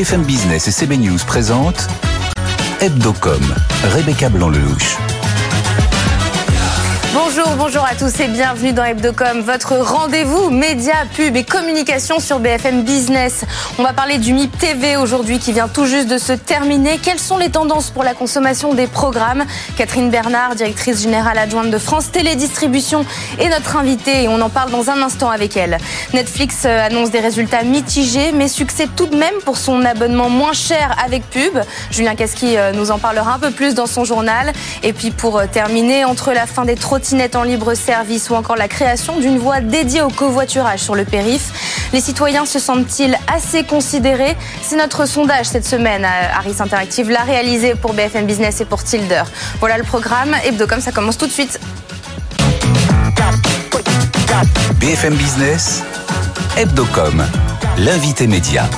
BFM Business et CB News présentent Hebdocom, Rebecca Blanc-Lelouch. Bonjour, à tous et bienvenue dans Hebdocom, votre rendez-vous média, pub et communication sur BFM Business. On va parler du MIP TV aujourd'hui qui vient tout juste de se terminer. Quelles sont les tendances pour la consommation des programmes? Catherine Bernard, directrice générale adjointe de France Télédistribution, est notre invitée et on en parle dans un instant avec elle. Netflix euh, annonce des résultats mitigés mais succès tout de même pour son abonnement moins cher avec pub. Julien Casqui euh, nous en parlera un peu plus dans son journal. Et puis pour euh, terminer, entre la fin des trottinettes en libre service ou encore la création d'une voie dédiée au covoiturage sur le périph. Les citoyens se sentent-ils assez considérés? C'est notre sondage cette semaine Harris Interactive, l'a réalisé pour BFM Business et pour Tilder. Voilà le programme. Hebdocom, ça commence tout de suite. BFM Business, Hebdocom, l'invité média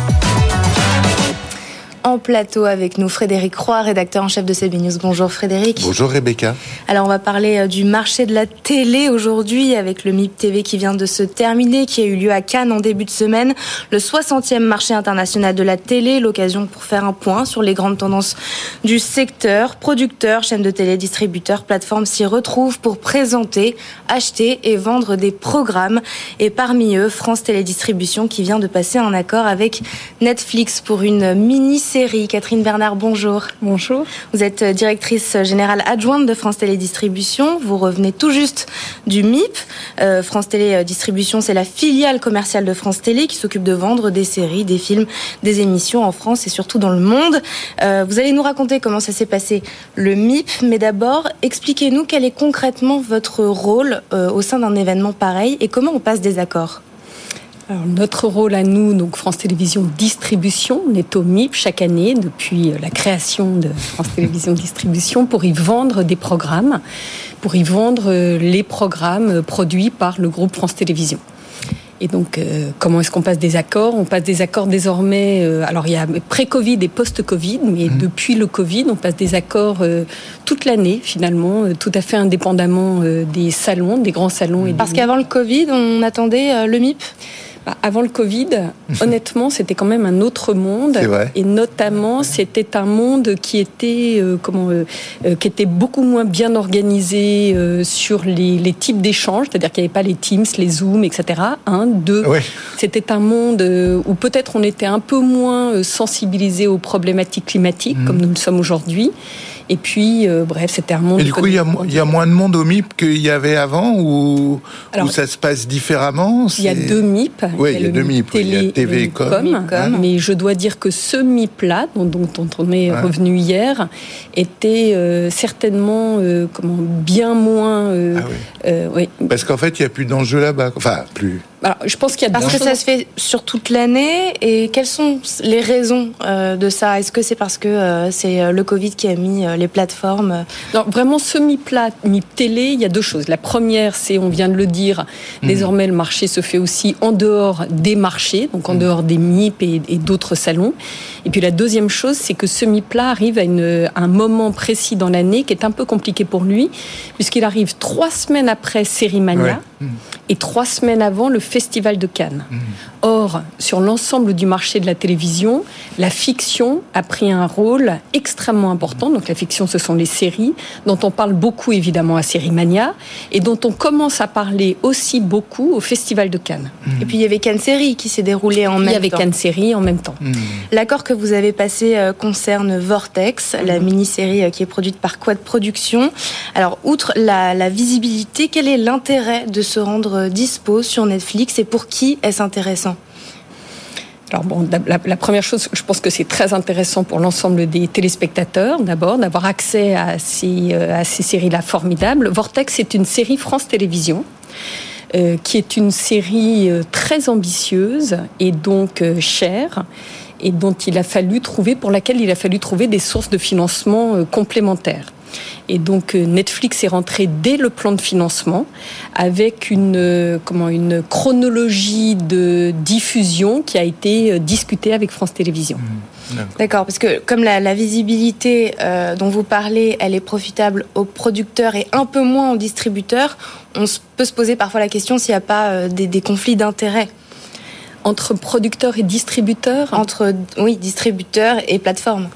en plateau avec nous Frédéric Roy, rédacteur en chef de CB News. Bonjour Frédéric. Bonjour Rebecca. Alors on va parler euh, du marché de la télé aujourd'hui avec le MIP TV qui vient de se terminer, qui a eu lieu à Cannes en début de semaine. Le 60e marché international de la télé, l'occasion pour faire un point sur les grandes tendances du secteur. Producteurs, chaînes de télé, distributeurs, plateformes s'y retrouvent pour présenter, acheter et vendre des programmes. Et parmi eux, France Télédistribution qui vient de passer un accord avec Netflix pour une mini série. Catherine Bernard, bonjour. Bonjour. Vous êtes directrice générale adjointe de France Télédistribution. Vous revenez tout juste du MIP. Euh, France Télédistribution, c'est la filiale commerciale de France Télé qui s'occupe de vendre des séries, des films, des émissions en France et surtout dans le monde. Euh, vous allez nous raconter comment ça s'est passé le MIP, mais d'abord, expliquez-nous quel est concrètement votre rôle euh, au sein d'un événement pareil et comment on passe des accords notre rôle à nous, donc France Télévisions Distribution, on est au MIP chaque année depuis euh, la création de France Télévisions Distribution pour y vendre des programmes, pour y vendre euh, les programmes euh, produits par le groupe France Télévisions. Et donc, comment est-ce qu'on passe des accords? On passe des accords désormais. alors, il y a pré-Covid et post-Covid, mais mmh. depuis le Covid, on passe des accords toute l'année, finalement, tout à fait indépendamment des salons, des grands salons. Et Parce qu'avant le Covid, on attendait le MIP bah, avant le Covid, honnêtement, c'était quand même un autre monde. Et notamment, c'était un monde qui était, euh, comment, euh, euh, qui était beaucoup moins bien organisé sur les, les types d'échanges, c'est-à-dire qu'il n'y avait pas les Teams, les Zooms, etc. Un, deux. C'était un monde où peut-être on était un peu moins sensibilisé aux problématiques climatiques, mmh. comme nous le sommes aujourd'hui. Et puis, euh, bref, c'était un monde. Et du coup, il y, a, moins de monde au MIP qu'il y avait avant ou, ça se passe différemment? Il y a deux MIP. Oui, il y a, deux MIP. il y a TV et com. Mais je dois dire que ce MIP-là, dont, on est revenu hier, était euh, certainement euh, comment, bien moins. Ah oui. Parce qu'en fait, il n'y a plus d'enjeux là-bas. Enfin, plus. Alors, je pense qu'il y a parce que ça se fait sur toute l'année et quelles sont les raisons de ça? Est-ce que c'est parce que c'est le Covid qui a mis les plateformes? Non, vraiment semi-plat, mi-télé, il y a deux choses. La première, c'est, on vient de le dire, hmm. désormais le marché se fait aussi en dehors des marchés, donc en hmm. dehors des MIP et, d'autres salons. Et puis la deuxième chose, c'est que semi-plat arrive à, une, un moment précis dans l'année qui est un peu compliqué pour lui, puisqu'il arrive trois semaines après Sérimania hmm. et trois semaines avant le Festival de Cannes. Or, sur l'ensemble du marché de la télévision, la fiction a pris un rôle extrêmement important. Donc la fiction, ce sont les séries, dont on parle beaucoup évidemment à Sérimania, et dont on commence à parler aussi beaucoup au Festival de Cannes. Et puis il y avait Cannes Série qui s'est déroulé en même temps. Il y avait Cannes Série en même temps. Mmh. L'accord que vous avez passé euh, concerne Vortex, la mmh. mini-série euh, qui est produite par Quad Productions. Alors, outre la, la visibilité, quel est l'intérêt de se rendre euh, dispo sur Netflix et pour qui est-ce intéressant alors bon, la, première chose, je pense que c'est très intéressant pour l'ensemble des téléspectateurs, d'abord, d'avoir accès à ces, euh, à ces séries-là formidables. Vortex est une série France Télévisions. Euh, qui est une série euh, très ambitieuse et donc chère et dont il a fallu trouver pour laquelle il a fallu trouver des sources de financement complémentaires. Et donc euh, Netflix est rentré dès le plan de financement avec une, euh, comment, une chronologie de diffusion qui a été euh, discutée avec France Télévisions. Mmh. D'accord, parce que comme la, visibilité dont vous parlez, elle est profitable aux producteurs et un peu moins aux distributeurs, on peut se poser parfois la question s'il n'y a pas des conflits d'intérêts Entre producteurs et distributeurs? Entre, oui, distributeurs et plateformes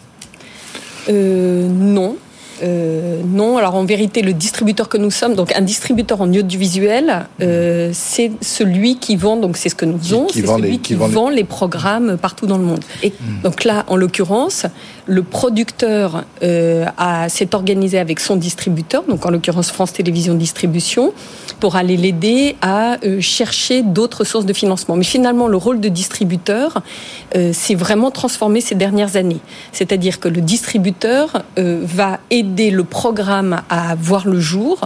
euh, Non. Euh, non, alors en vérité, le distributeur que nous sommes, donc un distributeur en audiovisuel, euh, c'est celui qui vend, donc c'est ce que nous faisons, c'est celui qui, vend, les... programmes partout dans le monde. Et donc là, en l'occurrence, le producteur euh, s'est organisé avec son distributeur, donc en l'occurrence France Télévisions Distribution, pour aller l'aider à euh, chercher d'autres sources de financement. Mais finalement, le rôle de distributeur euh, s'est vraiment transformé ces dernières années. C'est-à-dire que le distributeur euh, va aider le programme à voir le jour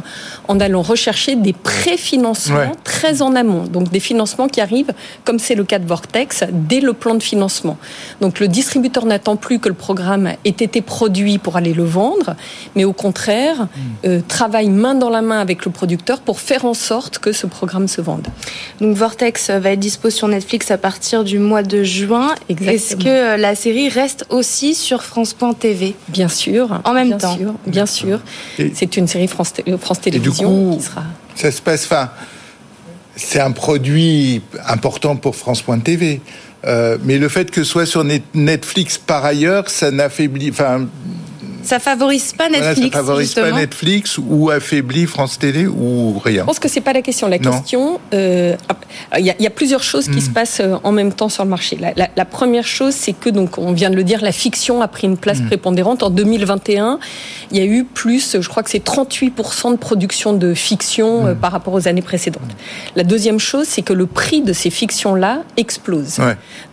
en allant rechercher des préfinancements très en amont. Donc des financements qui arrivent, comme c'est le cas de Vortex, dès le plan de financement. Donc le distributeur n'attend plus que le programme ait été produit pour aller le vendre, mais au contraire, hmm. travaille main dans la main avec le producteur pour faire en sorte que ce programme se vende. Donc Vortex va être dispo sur Netflix à partir du mois de juin. Est-ce que euh, la série reste aussi sur France.tv Bien sûr. En même bien temps. Sûr, bien sûr. C'est une série France, France Télévisions qui sera. Ça se passe. Enfin, c'est un produit important pour France.tv. Euh, mais le fait que ce soit sur Netflix par ailleurs, ça n'affaiblit. Enfin, ça favorise pas Netflix. ça favorise pas Netflix ou affaiblit France Télé ou rien. Je pense que c'est pas la question. La question, euh, il y, a plusieurs choses qui hmm. se passent euh, en même temps sur le marché. La, première chose, c'est que donc on vient de le dire, la fiction a pris une place hmm. prépondérante en 2021. Il y a eu plus, je crois que c'est 38% de production de fiction euh, hmm. par rapport aux années précédentes. La deuxième chose, c'est que le prix de ces fictions-là explose.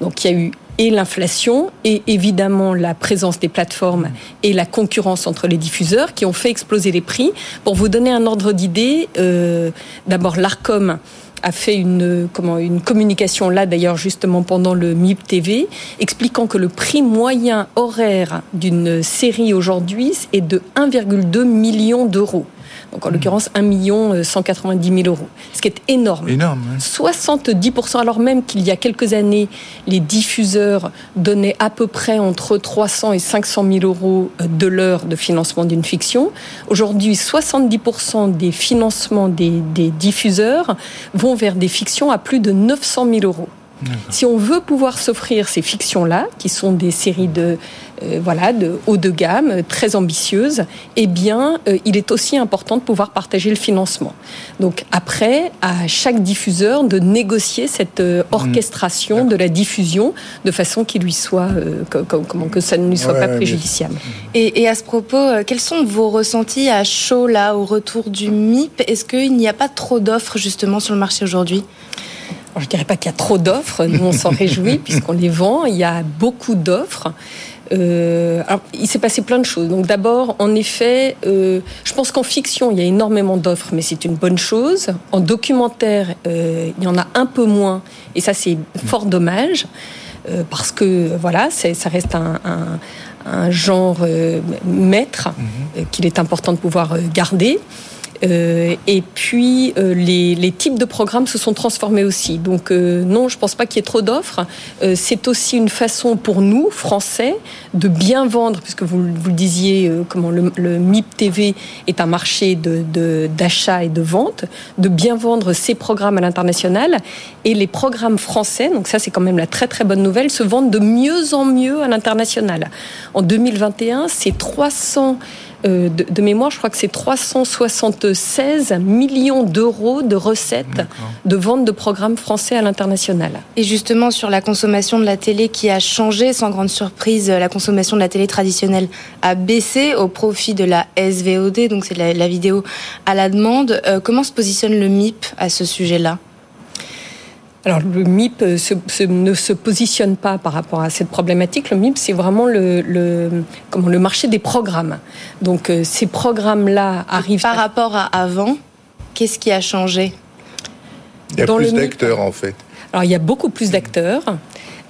Donc il y a eu et l'inflation et évidemment la présence des plateformes et la concurrence entre les diffuseurs qui ont fait exploser les prix. Pour vous donner un ordre d'idée, euh, d'abord l'Arcom a fait une, une communication là d'ailleurs justement pendant le MIP TV expliquant que le prix moyen horaire d'une série aujourd'hui est de 1,2 million d'euros donc en l'occurrence 1 190 000 euros, ce qui est énorme. Énorme. 70%, alors même qu'il y a quelques années, les diffuseurs donnaient à peu près entre 300 et 500 000 euros de l'heure de financement d'une fiction. Aujourd'hui, 70% des financements des, des diffuseurs vont vers des fictions à plus de 900 000 euros. Si on veut pouvoir s'offrir ces fictions-là, qui sont des séries de euh, voilà de haut de gamme, très ambitieuses, eh bien, euh, il est aussi important de pouvoir partager le financement. Donc après, à chaque diffuseur de négocier cette euh, orchestration de la diffusion de façon qu'il lui soit, comment que ça ne lui soit pas préjudiciable. Et, et, à ce propos, quels sont vos ressentis à chaud là au retour du MIP Est-ce qu'il n'y a pas trop d'offres justement sur le marché aujourd'hui? Je ne dirais pas qu'il y a trop d'offres, nous on s'en réjouit puisqu'on les vend, il y a beaucoup d'offres. Euh, alors, il s'est passé plein de choses. Donc d'abord, en effet, euh, je pense qu'en fiction, il y a énormément d'offres, mais c'est une bonne chose. En documentaire, euh, il y en a un peu moins, et ça c'est fort dommage, parce que voilà, ça reste un, un genre maître mhm. qu'il est important de pouvoir garder. Euh, et puis euh, les, types de programmes se sont transformés aussi. Donc euh, non, je pense pas qu'il y ait trop d'offres. c'est aussi une façon pour nous, Français, de bien vendre, puisque vous, le disiez, comment le, MIP TV est un marché d'achat et de vente, de bien vendre ces programmes à l'international. Et les programmes français, donc ça c'est quand même la très très bonne nouvelle, se vendent de mieux en mieux à l'international. En 2021, c'est 300 euh, de, mémoire, je crois que c'est 376 millions d'euros de recettes de vente de programmes français à l'international. Et justement, sur la consommation de la télé qui a changé, sans grande surprise, la consommation de la télé traditionnelle a baissé au profit de la SVOD, donc c'est la, vidéo à la demande. Euh, comment se positionne le MIP à ce sujet-là? Alors le MIP ne se positionne pas par rapport à cette problématique. Le MIP, c'est vraiment le, comment, le marché des programmes. Donc euh, ces programmes-là arrivent... Par rapport à avant, qu'est-ce qui a changé? Il y a plus d'acteurs en fait. Alors il y a beaucoup plus d'acteurs.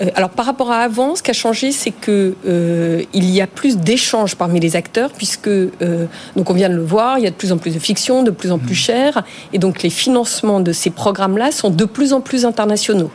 Euh, alors par rapport à avant, ce qui a changé, c'est que euh, il y a plus d'échanges parmi les acteurs, puisque euh, donc on vient de le voir, il y a de plus en plus de fiction, de plus en plus mmh. cher, et donc les financements de ces programmes-là sont de plus en plus internationaux.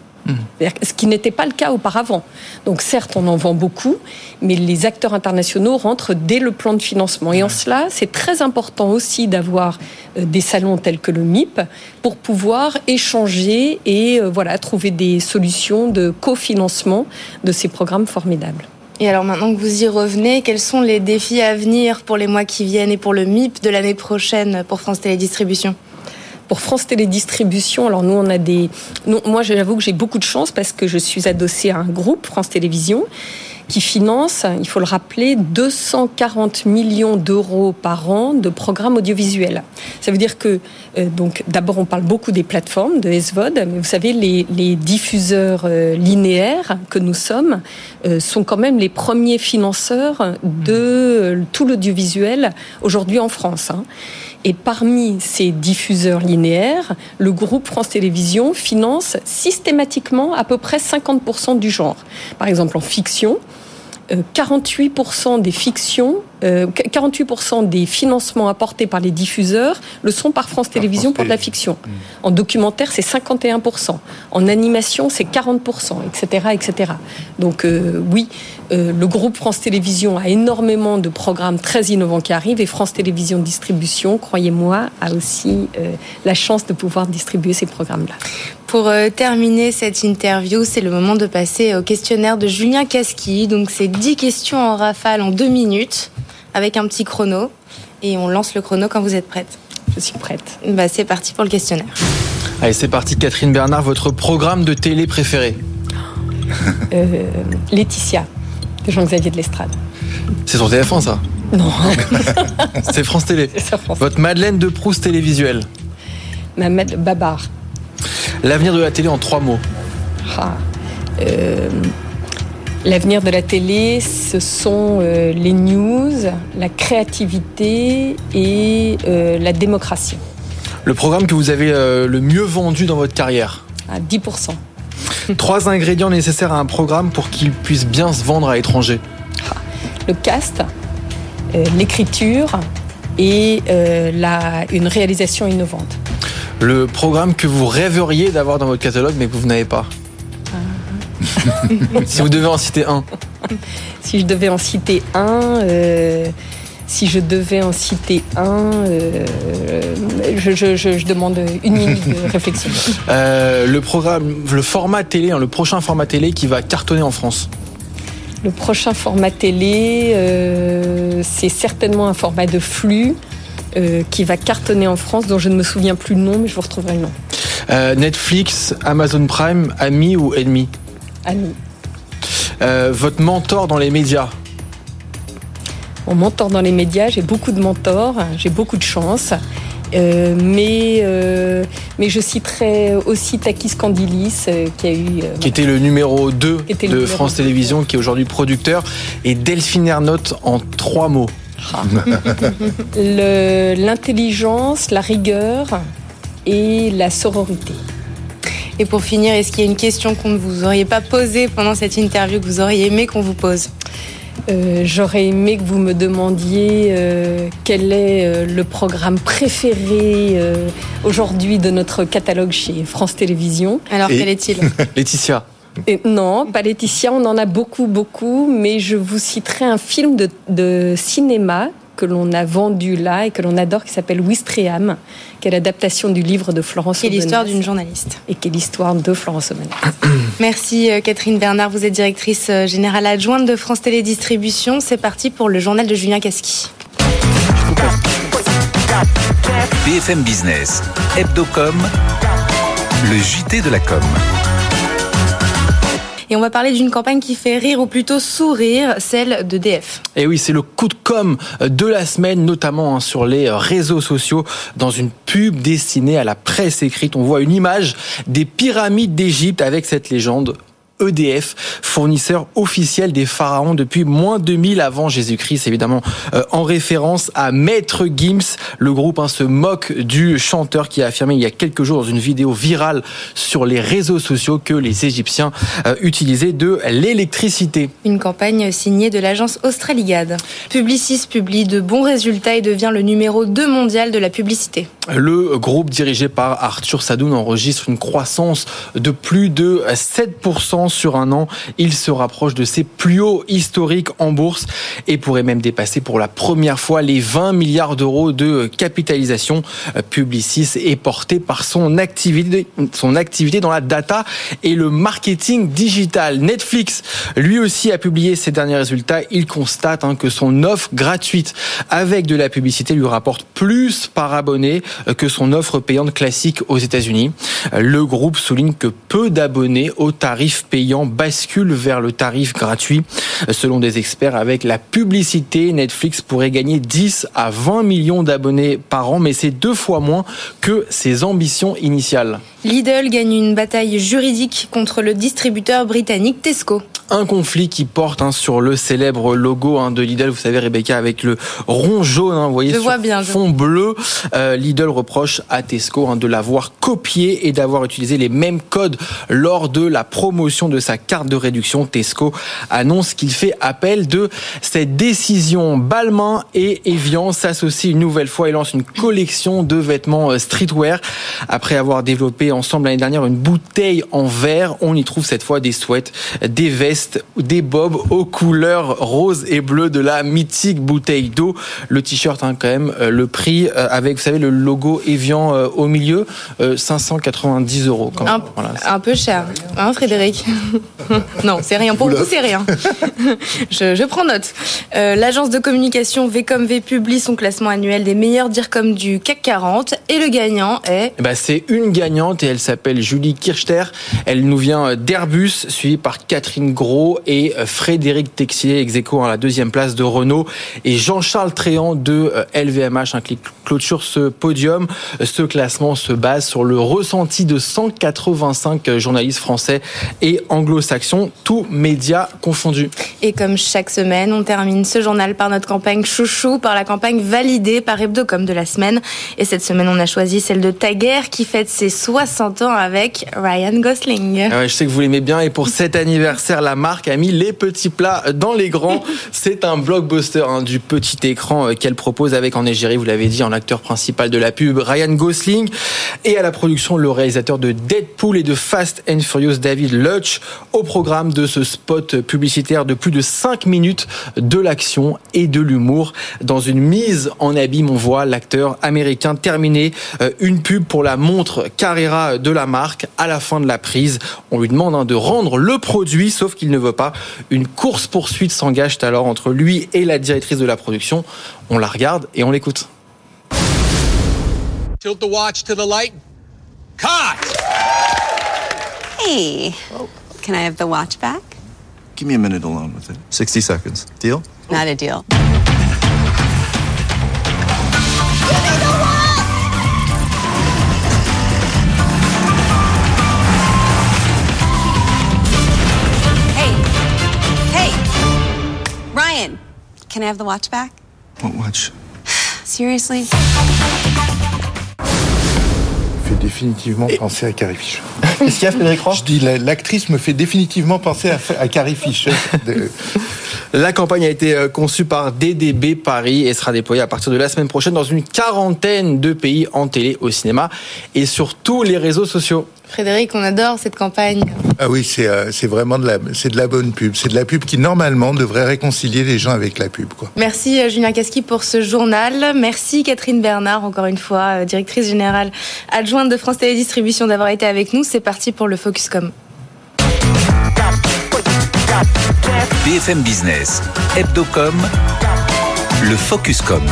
Ce qui n'était pas le cas auparavant. Donc certes, on en vend beaucoup, mais les acteurs internationaux rentrent dès le plan de financement. Et en cela, c'est très important aussi d'avoir euh, des salons tels que le MIP pour pouvoir échanger et euh, voilà trouver des solutions de cofinancement de ces programmes formidables. Et alors maintenant que vous y revenez, quels sont les défis à venir pour les mois qui viennent et pour le MIP de l'année prochaine pour France Télédistribution? Pour France Télédistribution, alors nous on a des, moi j'avoue que j'ai beaucoup de chance parce que je suis adossée à un groupe France Télévisions qui finance, il faut le rappeler, 240 millions d'euros par an de programmes audiovisuels. Ça veut dire que, euh, donc, d'abord, on parle beaucoup des plateformes de SVOD, mais vous savez, les, diffuseurs euh, linéaires que nous sommes euh, sont quand même les premiers financeurs de tout l'audiovisuel aujourd'hui en France. Hein. Et parmi ces diffuseurs linéaires, le groupe France Télévisions finance systématiquement à peu près 50% du genre. Par exemple, en fiction, 48% des fictions, 48% des financements apportés par les diffuseurs le sont par France Télévisions pour de la fiction. Hmm. En documentaire, c'est 51%. En animation, c'est 40%, etc., etc. Donc euh, oui, euh, le groupe France Télévisions a énormément de programmes très innovants qui arrivent et France Télévisions Distribution, croyez-moi, a aussi euh, la chance de pouvoir distribuer ces programmes-là. Pour euh, terminer cette interview, c'est le moment de passer au questionnaire de Julien Casqui. Donc, c'est 10 questions en rafale en 2 minutes avec un petit chrono. Et on lance le chrono quand vous êtes prête. Je suis prête. Bah, c'est parti pour le questionnaire. Allez, c'est parti, Catherine Bernard, votre programme de télé préféré euh, Laetitia, de Jean-Xavier de l'Estrade. C'est sur TF1, ça? Non. c'est France Télé. Votre Madeleine de Proust télévisuelle Ma Babar. L'avenir de la télé en trois mots. Ah, euh, l'avenir de la télé, ce sont euh, les news, la créativité et euh, la démocratie. Le programme que vous avez le mieux vendu dans votre carrière À 10%. Trois ingrédients nécessaires à un programme pour qu'il puisse bien se vendre à l'étranger. Ah, le cast, l'écriture et une réalisation innovante le programme que vous rêveriez d'avoir dans votre catalogue mais que vous n'avez pas. Si vous devez en citer un. Si je devais en citer un, euh, si je devais en citer un, euh, je, demande une minute de réflexion. Euh, le programme, le format télé, hein, le prochain format télé qui va cartonner en France. Le prochain format télé, c'est certainement un format de flux euh, qui va cartonner en France, dont je ne me souviens plus le nom, mais je vous retrouverai le nom. Euh, Netflix, Amazon Prime, ami ou ennemi? Ami. Euh, votre mentor dans les médias Mon mentor dans les médias, j'ai beaucoup de mentors, j'ai beaucoup de chance. mais, mais je citerai aussi Takis Candilis, qui a eu. qui était le numéro 2 de France Télévisions, qui est aujourd'hui producteur, et Delphine Ernotte en trois mots. L'intelligence, la rigueur et la sororité. Et pour finir, est-ce qu'il y a une question qu'on ne vous auriez pas posée pendant cette interview que vous auriez aimé qu'on vous pose? Euh, J'aurais aimé que vous me demandiez euh, quel est euh, le programme préféré aujourd'hui de notre catalogue chez France Télévisions. Alors quel est-il? Laetitia. Non, pas Laetitia, on en a beaucoup, beaucoup, mais je vous citerai un film de, cinéma que l'on a vendu là et que l'on adore, qui s'appelle Wistreham, qui est l'adaptation du livre de Florence Qui est l'histoire d'une journaliste. Et qui est l'histoire de Florence Aubenas. Merci euh, Catherine Bernard, vous êtes directrice euh, générale adjointe de France Télédistribution. C'est parti pour le journal de Julien Casqui. BFM Business, Hebdocom, le JT de la com. Et on va parler d'une campagne qui fait rire ou plutôt sourire, celle de DF. Et oui, c'est le coup de com de la semaine, notamment hein, sur les réseaux sociaux. Dans une pub destinée à la presse écrite, on voit une image des pyramides d'Égypte avec cette légende EDF, fournisseur officiel des pharaons depuis moins de 2000 avant Jésus-Christ, évidemment euh, en référence à Maître Gims. Le groupe hein, se moque du chanteur qui a affirmé il y a quelques jours dans une vidéo virale sur les réseaux sociaux que les Égyptiens euh, utilisaient de l'électricité. Une campagne signée de l'agence Australigade. Publicis publie de bons résultats et devient le numéro 2 mondial de la publicité. Le groupe dirigé par Arthur Sadoun enregistre une croissance de plus de 7% sur un an. Il se rapproche de ses plus hauts historiques en bourse et pourrait même dépasser pour la première fois les 20 milliards d'euros de capitalisation. Publicis est porté par son activité, dans la data et le marketing digital. Netflix, lui aussi, a publié ses derniers résultats. Il constate hein, que son offre gratuite avec de la publicité lui rapporte plus par abonné que son offre payante classique aux États-Unis. Le groupe souligne que peu d'abonnés au tarif payant basculent vers le tarif gratuit. Selon des experts, avec la publicité, Netflix pourrait gagner 10 à 20 millions d'abonnés par an, mais c'est deux fois moins que ses ambitions initiales. Lidl gagne une bataille juridique contre le distributeur britannique Tesco un conflit qui porte hein, sur le célèbre logo hein, de Lidl, vous savez Rebecca, avec le rond jaune, hein, vous voyez, sur bien, fond bleu. Euh, Lidl reproche à Tesco de l'avoir copié et d'avoir utilisé les mêmes codes lors de la promotion de sa carte de réduction. Tesco annonce qu'il fait appel de cette décision. Balmain et Evian s'associent une nouvelle fois et lancent une collection de vêtements euh, streetwear. Après avoir développé ensemble l'année dernière une bouteille en verre, on y trouve cette fois des sweats, des vestes, des bobs aux couleurs rose et bleu de la mythique bouteille d'eau. Le t-shirt, hein, quand même, euh, le prix euh, avec, vous savez, le logo Evian au milieu, 590 euros. Quand même. Un, peu cher, hein, Frédéric? Non, c'est rien. Pour vous, c'est rien. je, prends note. L'agence de communication Vcom V publie son classement annuel des meilleurs DIRCOM du CAC 40 et le gagnant est. Ben, c'est une gagnante et elle s'appelle Julie Kirchter. Elle nous vient d'Airbus, suivie par Catherine Gros et euh, Frédéric Texier, ex à la deuxième place de Renault et Jean-Charles Tréant de LVMH, un clic clôture ce podium. Ce classement se base sur le ressenti de 185 journalistes français et anglo-saxons, tous médias confondus. Et comme chaque semaine, on termine ce journal par notre campagne chouchou, par la campagne validée par Hebdocom de la semaine. Et cette semaine, on a choisi celle de Taguer qui fête ses 60 ans avec Ryan Gosling. Ah je sais que vous l'aimez bien et pour cet anniversaire, la marque a mis les petits plats dans les grands. C'est un blockbuster hein, du petit écran euh, qu'elle propose avec en égérie, vous l'avez dit, en acteur principal de la pub, Ryan Gosling, et à la production le réalisateur de Deadpool et de Fast and Furious, David Lutch, au programme de ce spot publicitaire de plus de 5 minutes de l'action et de l'humour. Dans une mise en abîme, on voit l'acteur américain terminer euh, une pub pour la montre Carrera de la marque. À la fin de la prise, on lui demande hein, de rendre le produit, sauf qu'il ne veut pas. Une course-poursuite s'engage alors entre lui et la directrice de la production. On la regarde et on l'écoute. Tilt the watch to the light. Cut! Hey, can I have the watch back? Give me a minute alone with it. 60 seconds. Deal? Not a deal. Hey, hey, Ryan, can I have the watch back? What watch? Seriously? définitivement penser à Carrie Fisher. Qu'est-ce qu'il y a, Frédéric Je dis, l'actrice me fait définitivement penser à, Carrie Fisher. La campagne a été euh, conçue par DDB Paris et sera déployée à partir de la semaine prochaine dans une quarantaine de pays en télé, au cinéma et sur tous les réseaux sociaux. Frédéric, on adore cette campagne. Ah oui, c'est euh, vraiment de la, de la bonne pub. C'est de la pub qui, normalement, devrait réconcilier les gens avec la pub. Quoi. Merci euh, Julien Casqui pour ce journal. Merci Catherine Bernard, encore une fois, directrice générale adjointe de France Télédistribution, d'avoir été avec nous. C'est parti pour le Focuscom. BFM Business, Hebdocom, le Focuscom.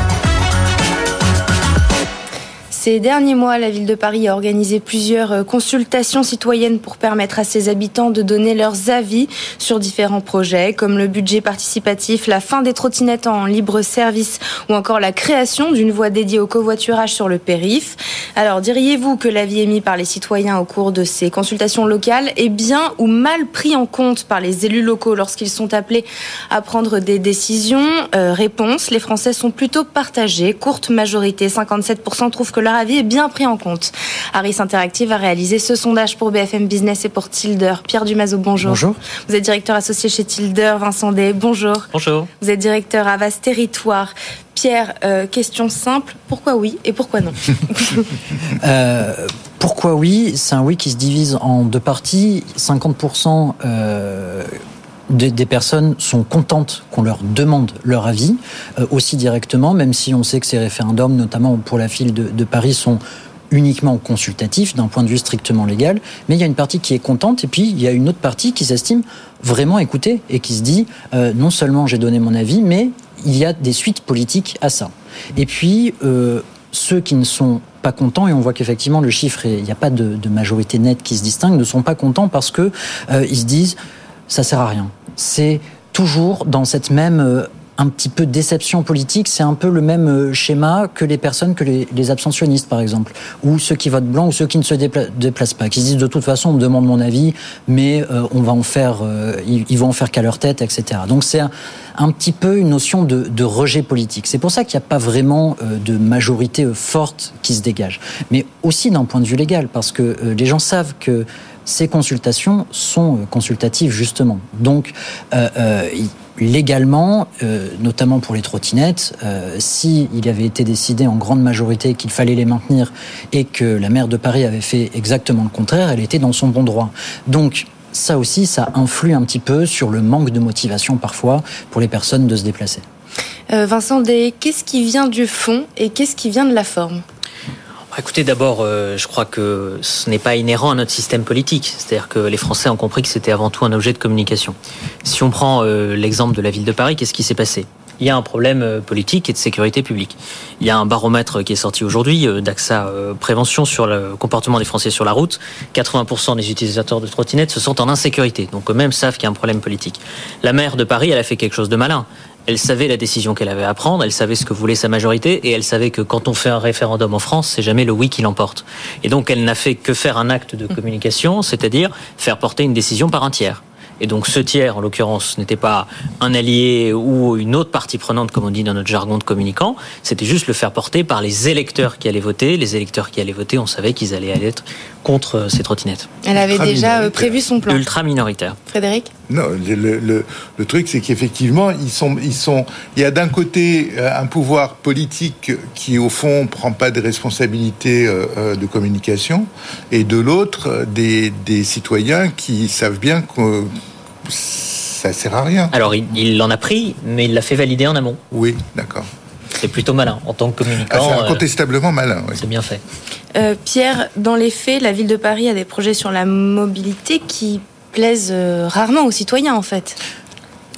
Ces derniers mois, la ville de Paris a organisé plusieurs euh, consultations citoyennes pour permettre à ses habitants de donner leurs avis sur différents projets, comme le budget participatif, la fin des trottinettes en libre service ou encore la création d'une voie dédiée au covoiturage sur le périph. Alors, diriez-vous que l'avis émis par les citoyens au cours de ces consultations locales est bien ou mal pris en compte par les élus locaux lorsqu'ils sont appelés à prendre des décisions? Euh, Réponse, les Français sont plutôt partagés. Courte majorité, 57% trouvent que leur avis est bien pris en compte. Harris Interactive a réalisé ce sondage pour BFM Business et pour Tilder. Pierre Dumazo, bonjour. Bonjour. Vous êtes directeur associé chez Tilder. Vincent Day, bonjour. Bonjour. Vous êtes directeur à Vaste Territoire. Pierre, euh, question simple, pourquoi oui et pourquoi non Euh, pourquoi oui? C'est un oui qui se divise en deux parties. 50% euh, des, personnes sont contentes qu'on leur demande leur avis, euh, aussi directement, même si on sait que ces référendums, notamment pour la file de, Paris, sont uniquement consultatifs d'un point de vue strictement légal, mais il y a une partie qui est contente et puis il y a une autre partie qui s'estime vraiment écoutée et qui se dit euh, non seulement j'ai donné mon avis, mais il y a des suites politiques à ça. Et puis euh, ceux qui ne sont pas contents, et on voit qu'effectivement le chiffre, il n'y a pas de, majorité nette qui se distingue, ne sont pas contents parce que se disent ça sert à rien. C'est toujours dans cette même euh, un petit peu déception politique, c'est un peu le même euh, schéma que les personnes, que les, abstentionnistes par exemple, ou ceux qui votent blanc ou ceux qui ne se dépla- déplacent pas, qui se disent de toute façon on me demande mon avis, mais euh, on va en faire, ils, ils vont en faire qu'à leur tête, etc. Donc c'est un, petit peu une notion de, rejet politique. C'est pour ça qu'il n'y a pas vraiment de majorité forte qui se dégage, mais aussi d'un point de vue légal, parce que les gens savent que ces consultations sont euh, consultatives justement. Donc, euh, euh, légalement, notamment pour les trottinettes, euh, si il avait été décidé en grande majorité qu'il fallait les maintenir et que la maire de Paris avait fait exactement le contraire, elle était dans son bon droit. Donc, ça aussi, ça influe un petit peu sur le manque de motivation parfois pour les personnes de se déplacer. Vincent Day, qu'est-ce qui vient du fond et qu'est-ce qui vient de la forme? Écoutez, d'abord, euh, je crois que ce n'est pas inhérent à notre système politique. C'est-à-dire que les Français ont compris que c'était avant tout un objet de communication. Si on prend euh, l'exemple de la ville de Paris, qu'est-ce qui s'est passé? Il y a un problème euh, politique et de sécurité publique. Il y a un baromètre qui est sorti aujourd'hui euh, d'AXA euh, Prévention sur le comportement des Français sur la route. 80% des utilisateurs de trottinettes se sentent en insécurité, donc eux-mêmes savent qu'il y a un problème politique. La maire de Paris, elle a fait quelque chose de malin. Elle savait la décision qu'elle avait à prendre, elle savait ce que voulait sa majorité, et elle savait que quand on fait un référendum en France, c'est jamais le oui qui l'emporte. Et donc elle n'a fait que faire un acte de communication, c'est-à-dire faire porter une décision par un tiers. Et donc ce tiers, en l'occurrence, n'était pas un allié ou une autre partie prenante, comme on dit dans notre jargon de communicant, c'était juste le faire porter par les électeurs qui allaient voter. Les électeurs qui allaient voter, on savait qu'ils allaient être contre euh, ces trottinettes. Elle avait Ultra déjà euh, minoritaire. prévu son plan. Ultra minoritaires. Frédéric Non, le, le, le truc, c'est qu'effectivement, ils sont, ils sont. Il y a d'un côté euh, un pouvoir politique qui, au fond, prend pas de responsabilité de communication, et de l'autre, des, des citoyens qui savent bien que ça sert à rien. Alors il, il en a pris, mais il l'a fait valider en amont. Oui, d'accord. C'est plutôt malin. En tant que Ah, communicant, c'est euh, incontestablement malin. oui. c'est bien fait. Euh, Pierre, dans les faits, la ville de Paris a des projets sur la mobilité qui plaisent euh, rarement aux citoyens en fait.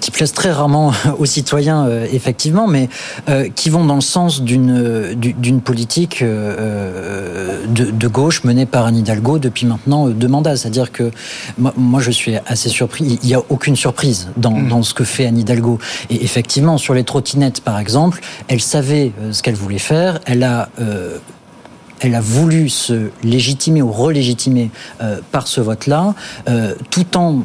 qui plaisent très rarement aux citoyens, euh, effectivement, mais euh, qui vont dans le sens d'une euh, du- d'une politique euh, euh, de, de gauche menée par Anne Hidalgo depuis maintenant euh, deux mandats. C'est-à-dire que moi, moi, je suis assez surpris. Il n'y a aucune surprise dans, dans ce que fait Anne Hidalgo. Et effectivement, sur les trottinettes, par exemple, elle savait euh, ce qu'elle voulait faire. Elle a euh, elle a voulu se légitimer ou relégitimer euh, par ce vote-là, euh, tout en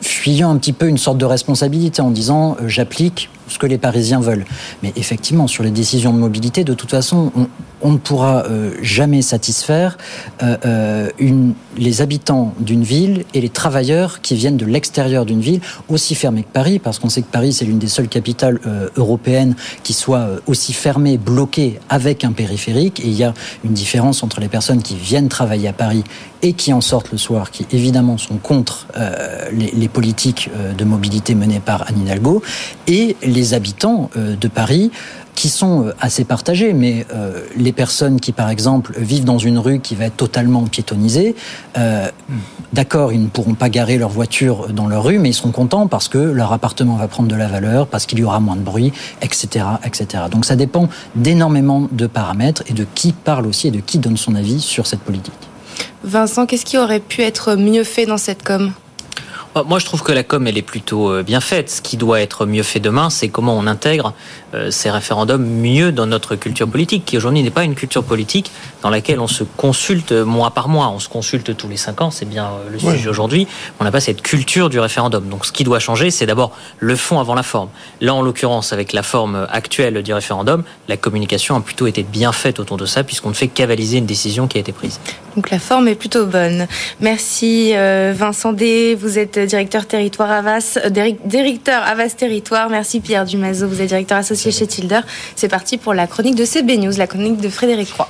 fuyant un petit peu une sorte de responsabilité en disant euh, j'applique ce que les Parisiens veulent. Mais effectivement, sur les décisions de mobilité, de toute façon, on, on ne pourra euh, jamais satisfaire euh, euh, les habitants d'une ville et les travailleurs qui viennent de l'extérieur d'une ville, aussi fermée que Paris, parce qu'on sait que Paris, c'est l'une des seules capitales européennes qui soit aussi fermée, bloquée avec un périphérique. Et il y a une différence entre les personnes qui viennent travailler à Paris et qui en sortent le soir, qui évidemment sont contre les, les politiques de mobilité menées par Anne Hidalgo, et les habitants de Paris qui sont euh, assez partagés, mais euh, les personnes qui, par exemple, vivent dans une rue qui va être totalement piétonnisée, euh, d'accord, ils ne pourront pas garer leur voiture dans leur rue, mais ils seront contents parce que leur appartement va prendre de la valeur, parce qu'il y aura moins de bruit, etc., etc. Donc ça dépend d'énormément de paramètres et de qui parle aussi et de qui donne son avis sur cette politique. Vincent, qu'est-ce qui aurait pu être mieux fait dans cette com? Moi, je trouve que la com, elle est plutôt euh, bien faite. Ce qui doit être mieux fait demain, c'est comment on intègre euh, ces référendums mieux dans notre culture politique, qui aujourd'hui n'est pas une culture politique dans laquelle on se consulte mois par mois. On se consulte tous les cinq ans, c'est bien euh, le sujet aujourd'hui. On n'a pas cette culture du référendum. Donc, ce qui doit changer, c'est d'abord le fond avant la forme. Là, en l'occurrence, avec la forme actuelle du référendum, la communication a plutôt été bien faite autour de ça, puisqu'on ne fait qu'avaliser une décision qui a été prise. Donc la forme est plutôt bonne. Merci Vincent D. Vous êtes directeur territoire Avas, euh, directeur Avas Territoire. Merci Pierre Dumazo. Vous êtes directeur associé chez Tilder. C'est parti pour la chronique de CB News, la chronique de Frédéric Roy.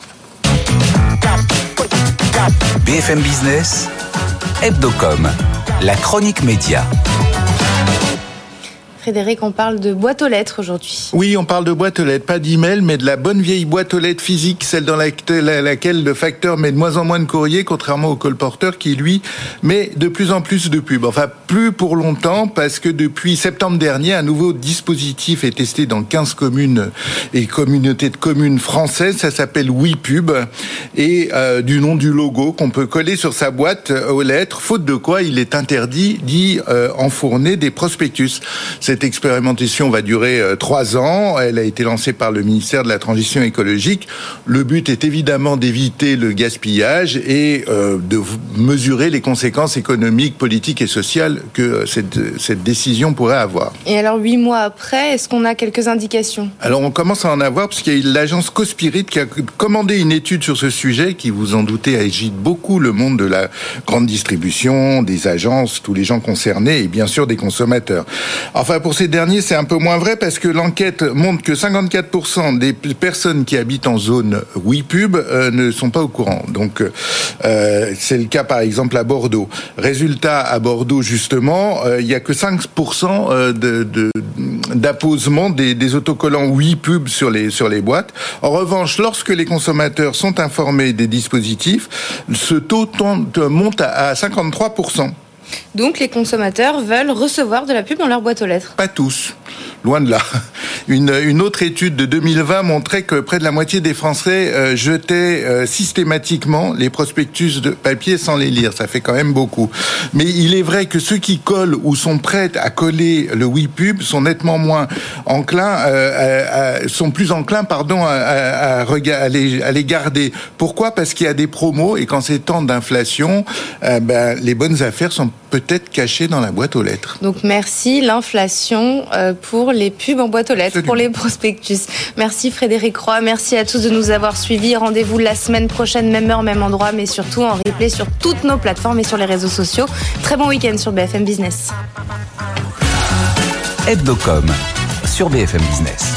BFM Business, Hebdocom, la chronique média. Frédéric, on parle de boîte aux lettres aujourd'hui. Oui, on parle de boîte aux lettres, pas d'email, mais de la bonne vieille boîte aux lettres physique, celle dans laquelle le facteur met de moins en moins de courrier, contrairement au colporteur qui, lui, met de plus en plus de pubs. Enfin, plus pour longtemps, parce que depuis septembre dernier, un nouveau dispositif est testé dans 15 communes et communautés de communes françaises. Ça s'appelle WePub, et euh, du nom du logo qu'on peut coller sur sa boîte aux lettres, faute de quoi il est interdit d'y euh, enfourner des prospectus. Expérimentation va durer euh, trois ans. Elle a été lancée par le ministère de la Transition écologique. Le but est évidemment d'éviter le gaspillage et euh, de mesurer les conséquences économiques, politiques et sociales que euh, cette, cette décision pourrait avoir. Et alors, huit mois après, est-ce qu'on a quelques indications? Alors, on commence à en avoir parce qu'il y a l'agence Cospirit qui a commandé une étude sur ce sujet qui, vous en doutez, agite beaucoup le monde de la grande distribution, des agences, tous les gens concernés et bien sûr des consommateurs. Enfin, pour ces derniers, c'est un peu moins vrai parce que l'enquête montre que 54% des personnes qui habitent en zone WePub euh, ne sont pas au courant. Donc, euh, c'est le cas par exemple à Bordeaux. Résultat, à Bordeaux, justement, euh, il n'y a que 5% de, d'apposement des, des, autocollants WePub sur les, sur les boîtes. En revanche, lorsque les consommateurs sont informés des dispositifs, ce taux monte à 53%. Donc les consommateurs veulent recevoir de la pub dans leur boîte aux lettres. Pas tous. Loin de là. Une, autre étude de 2020 montrait que près de la moitié des Français euh, jetaient euh, systématiquement les prospectus de papier sans les lire. Ça fait quand même beaucoup. Mais il est vrai que ceux qui collent ou sont prêts à coller le WePub sont nettement moins enclins, euh, à, sont plus enclins, pardon, à, les, garder. Pourquoi? Parce qu'il y a des promos et quand c'est temps d'inflation, ben, les bonnes affaires sont peut-être cachées dans la boîte aux lettres. Donc merci l'inflation pour les pubs en boîte aux lettres, pour les prospectus. Merci Frédéric Roy, merci à tous de nous avoir suivis. Rendez-vous la semaine prochaine, même heure, même endroit, mais surtout en replay sur toutes nos plateformes et sur les réseaux sociaux. Très bon week-end sur BFM Business. Hebdocom sur BFM Business.